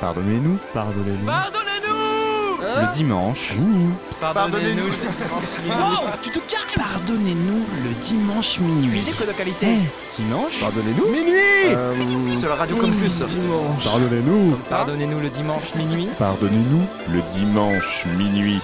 Pardonnez-nous, pardonnez-nous. Pardonnez-nous Le dimanche. Pardonnez-nous Oh, tu te calmes Pardonnez-nous le dimanche minuit. Musique de qualité Eh, dimanche Pardonnez-nous. Minuit Euh, Sur la radio Campus Dimanche. Pardonnez-nous. Pardonnez-nous le dimanche minuit Pardonnez-nous le dimanche minuit.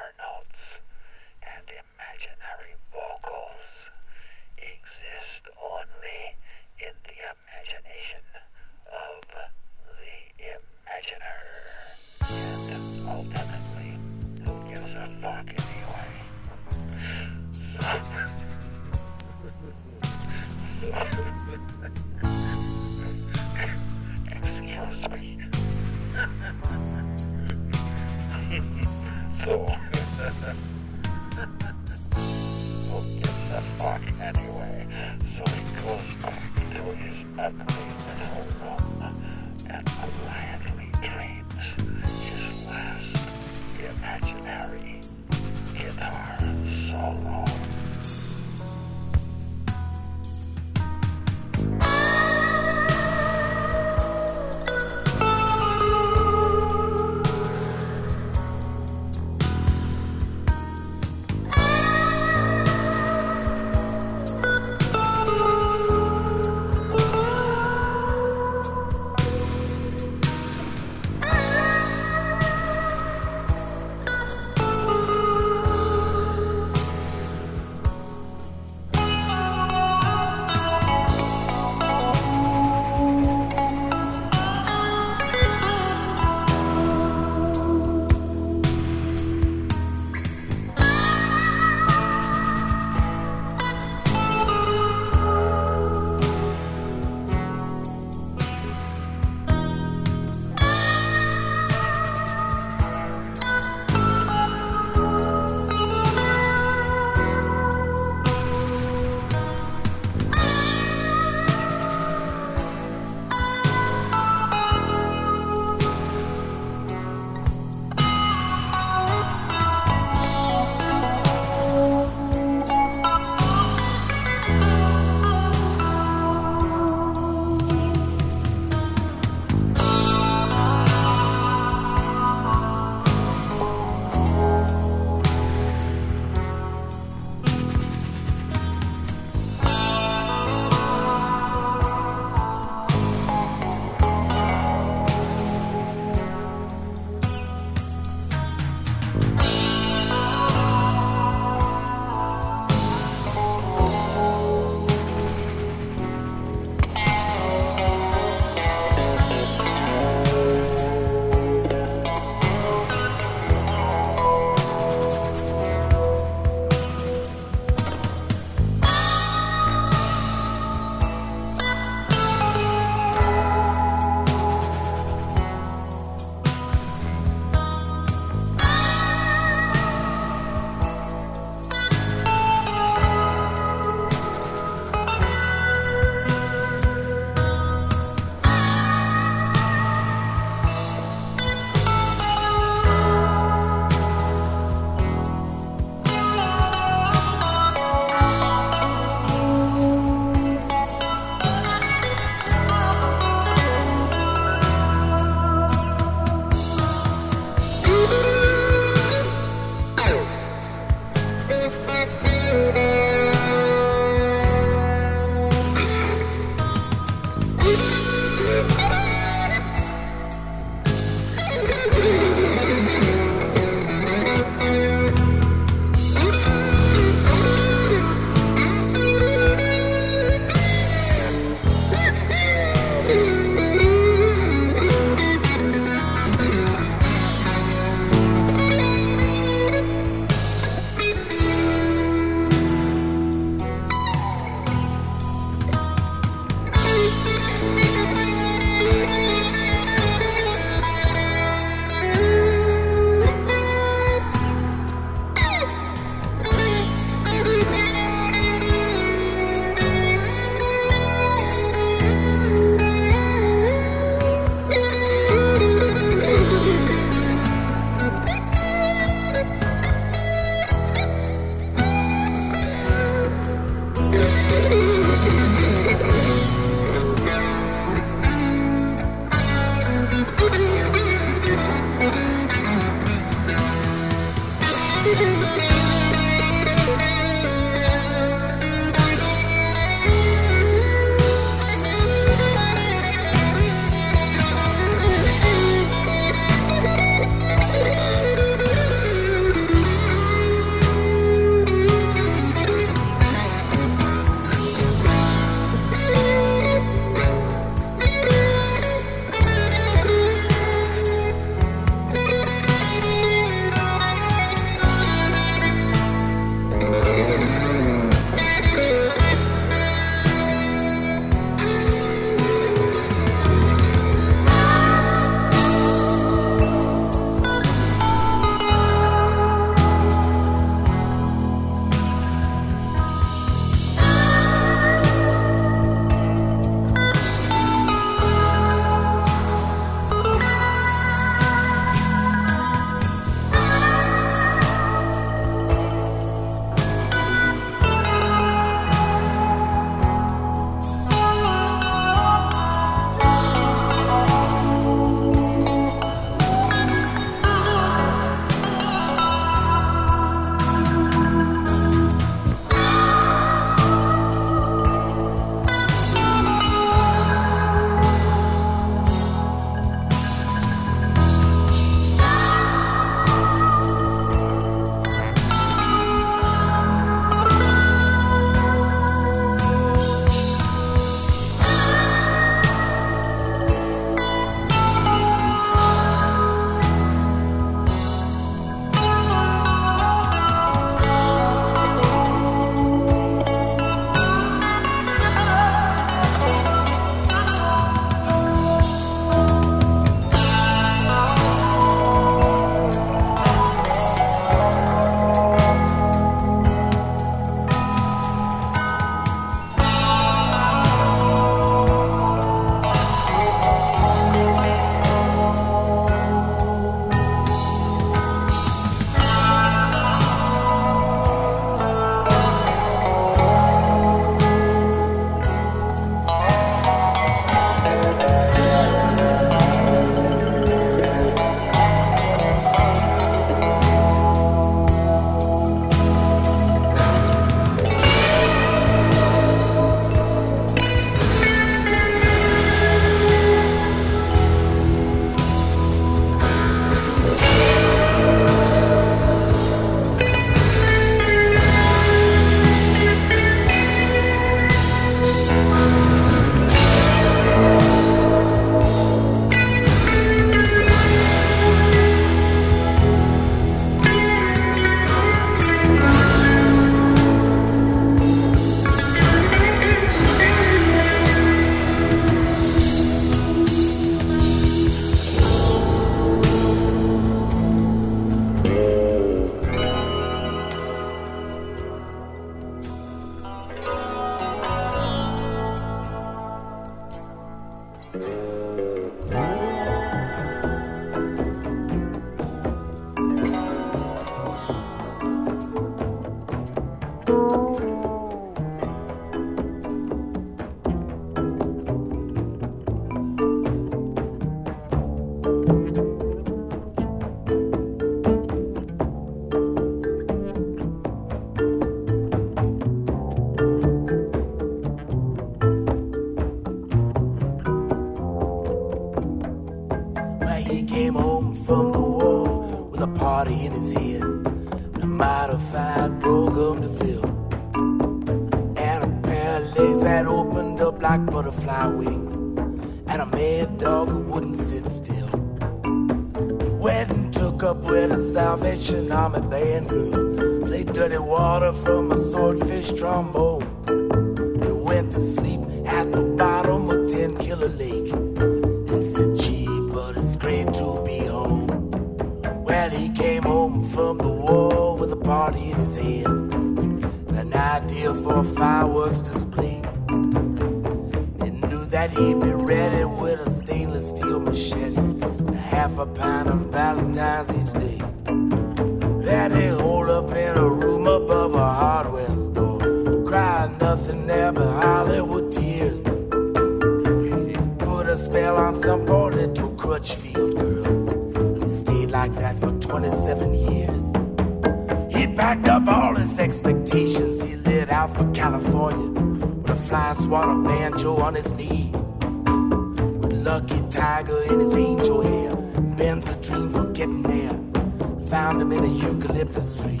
Found him in a eucalyptus tree.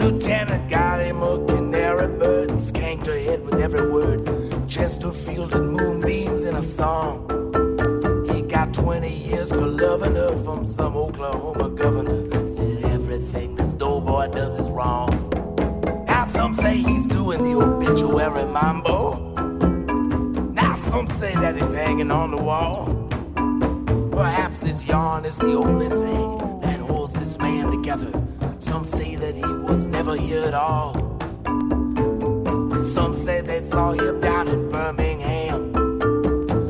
Lieutenant got him a canary bird and skanked her head with every word. Chesterfield and moonbeams in a song. He got 20 years for loving her from some Oklahoma governor. Said everything this doughboy does is wrong. Now some say he's doing the obituary mambo. Now some say that he's hanging on the wall. Perhaps this yarn is the only thing that holds this man together. Some say that he was never here at all. Some say they saw him down in Birmingham,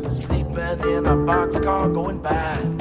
sleeping in a boxcar going by.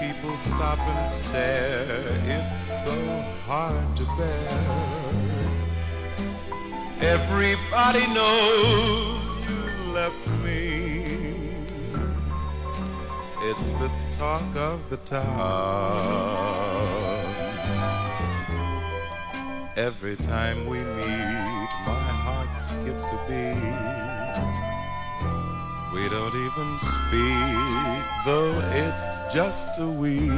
People stop and stare, it's so hard to bear. Everybody knows you left me. It's the talk of the town. Every time we meet, my heart skips a beat. We don't even speak, though it's just a week.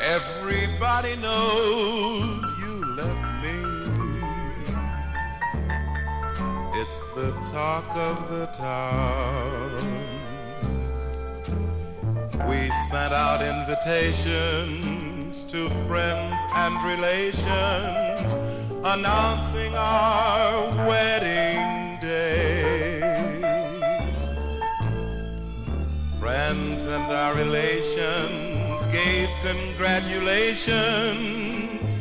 Everybody knows you left me. It's the talk of the town. We sent out invitations to friends and relations announcing our wedding Friends and our relations gave congratulations.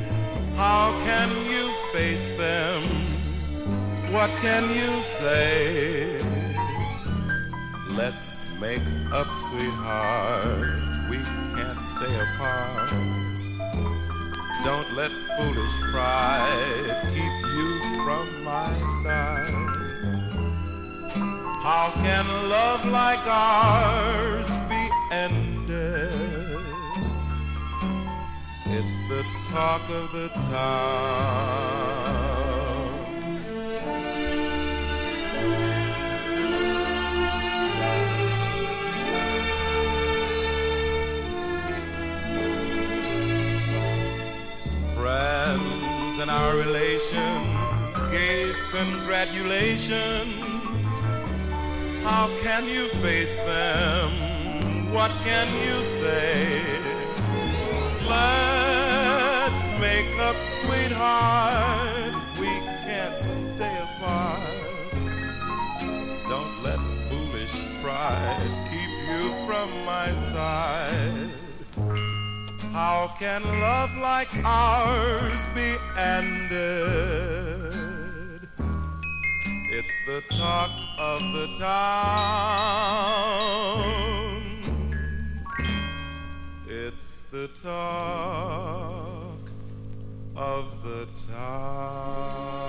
How can you face them? What can you say? Let's make up, sweetheart. We can't stay apart. Don't let foolish pride keep you from my side. How can love like ours be ended? It's the talk of the town. Friends and our relations gave congratulations. How can you face them? What can you say? Let's make up, sweetheart. We can't stay apart. Don't let foolish pride keep you from my side. How can love like ours be ended? It's the talk of the town. It's the talk of the town.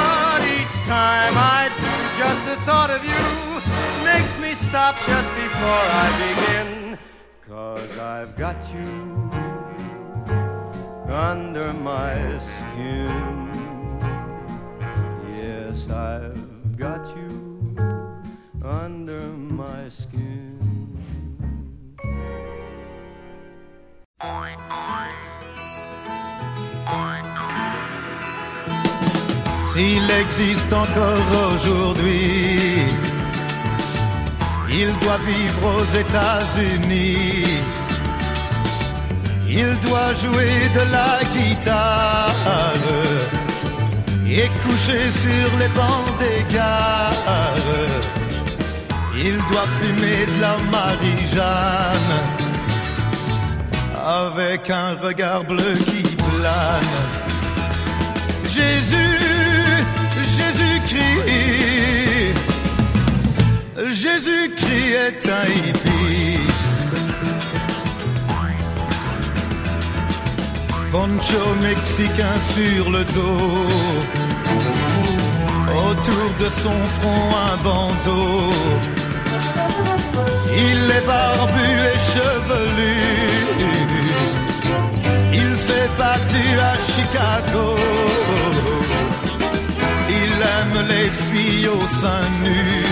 time I do, just the thought of you makes me stop just before I begin. Cause I've got you under my skin. Yes, I've got you under my skin. S'il existe encore aujourd'hui, il doit vivre aux États-Unis. Il doit jouer de la guitare et coucher sur les bancs des gares. Il doit fumer de la Marie-Jeanne avec un regard bleu qui plane. Jésus, Jésus-Christ, est un hippie. Poncho mexicain sur le dos, autour de son front un bandeau. Il est barbu et chevelu. Il s'est battu à Chicago. Aime les filles au sein nu.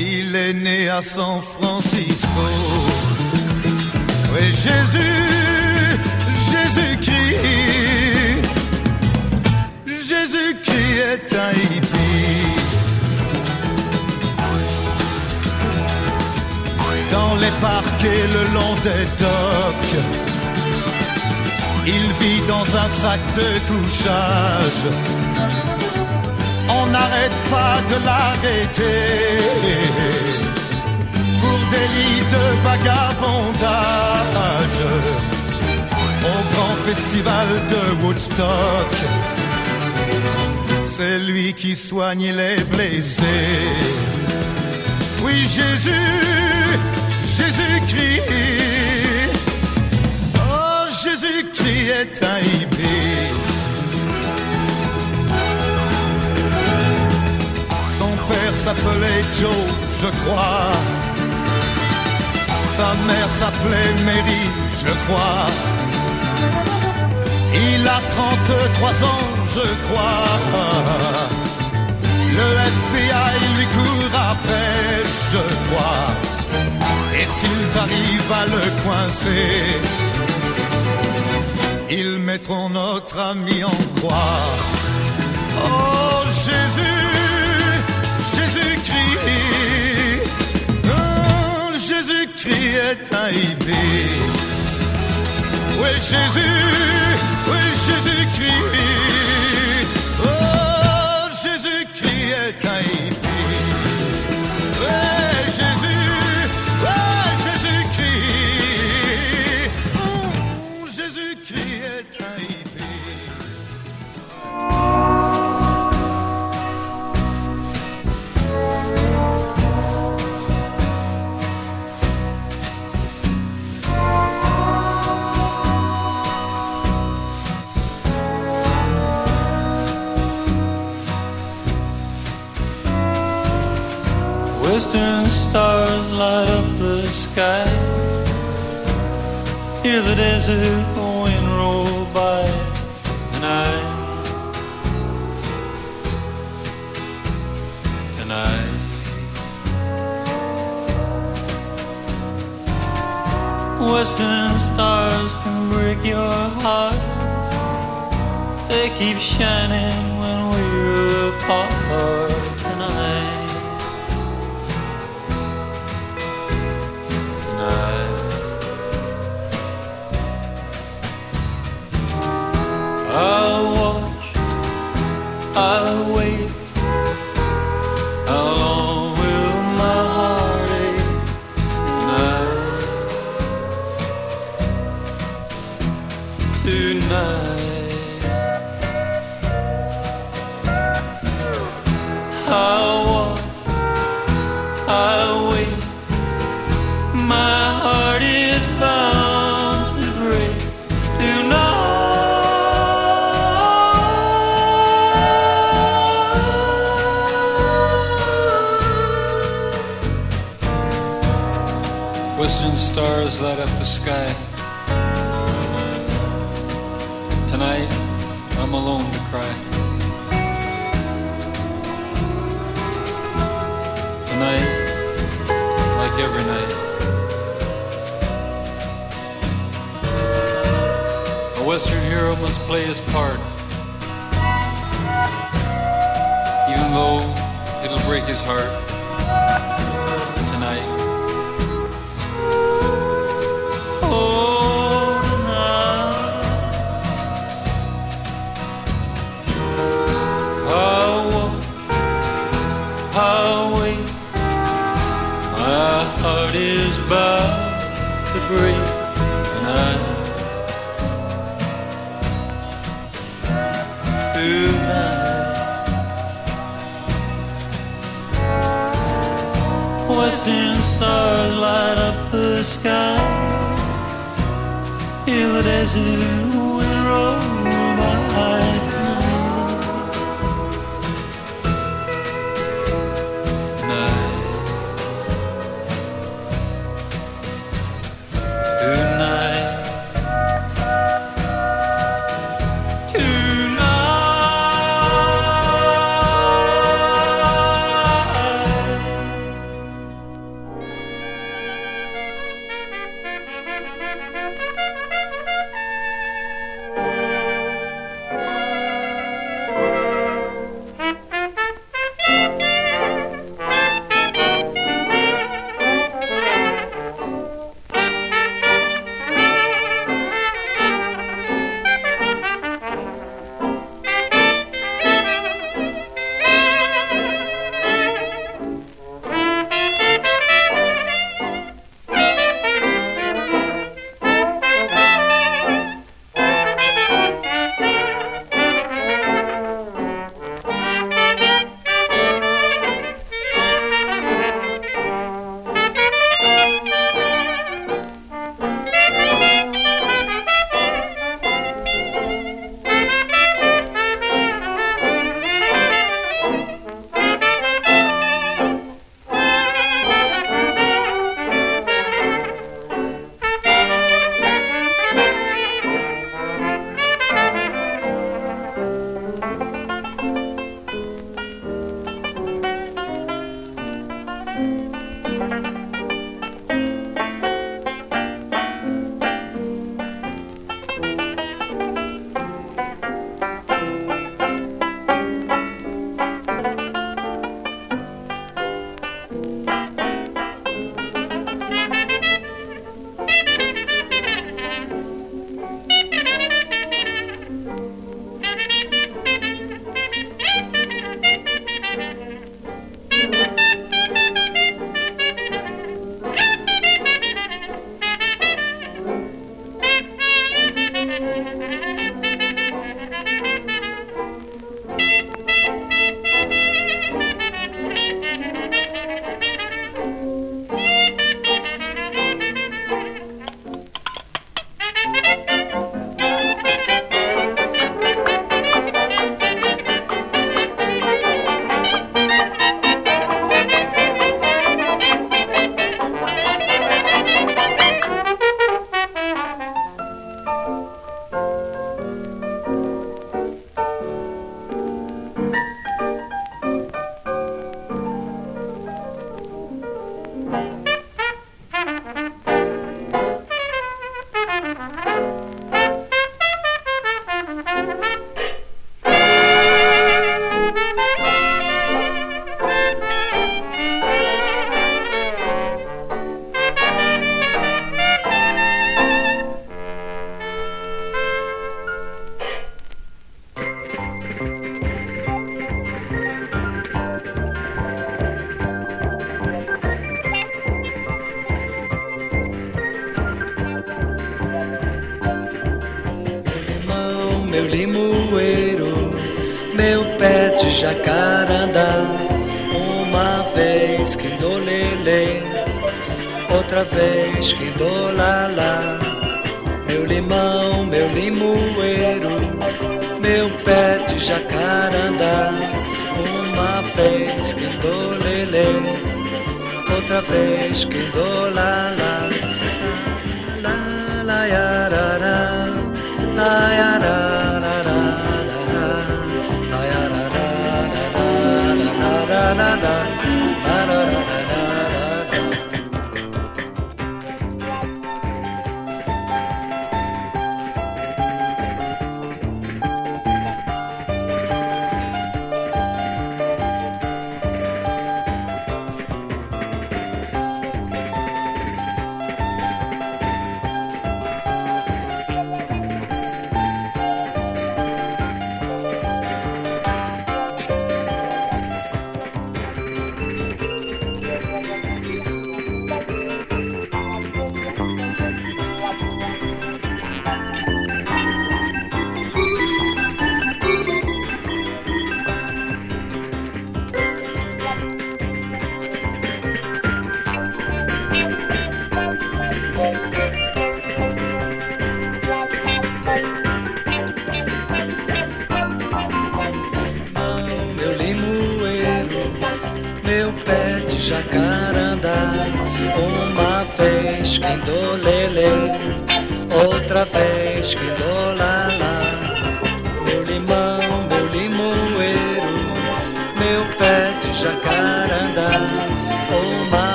Il est né à San Francisco. Oui, Jésus, Jésus-Christ. Jésus-Christ est un hippie. dans les parcs et le long des docks. Il vit dans un sac de couchage. N'arrête pas de l'arrêter pour délit de vagabondage au grand festival de Woodstock. C'est lui qui soigne les blessés. Oui, Jésus, Jésus-Christ. Oh, Jésus-Christ est un hippie. S'appelait Joe, je crois. Sa mère s'appelait Mary, je crois. Il a 33 ans, je crois. Le FBI lui court après, je crois. Et s'ils arrivent à le coincer, ils mettront notre ami en croix. Oh Jésus, criait Taïbé. Oui, Jésus, oui, Jésus crie. Oh, Jésus criait Taïbé. The desert the wind roll by, and I, and I. Western stars can break your heart. They keep shining when we're apart how every night. A Western hero must play his part, even though it'll break his heart. desert